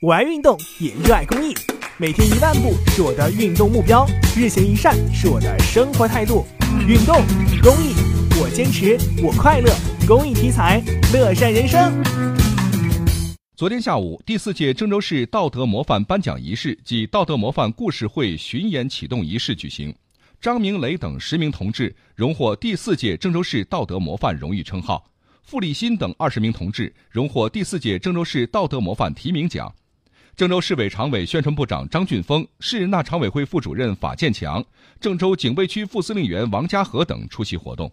我爱运动，也热爱公益。每天一万步是我的运动目标，日行一善是我的生活态度。运动、公益，我坚持，我快乐。公益题材，乐善人生。昨天下午，第四届郑州市道德模范颁奖仪式暨道德模范故事会巡演启动仪式举行，张明磊等十名同志荣获第四届郑州市道德模范荣誉称号，付立新等二十名同志荣获第四届郑州市道德模范提名奖。郑州市委常委、宣传部长张俊峰、市人大常委会副主任法建强、郑州警卫区副司令员王家和等出席活动。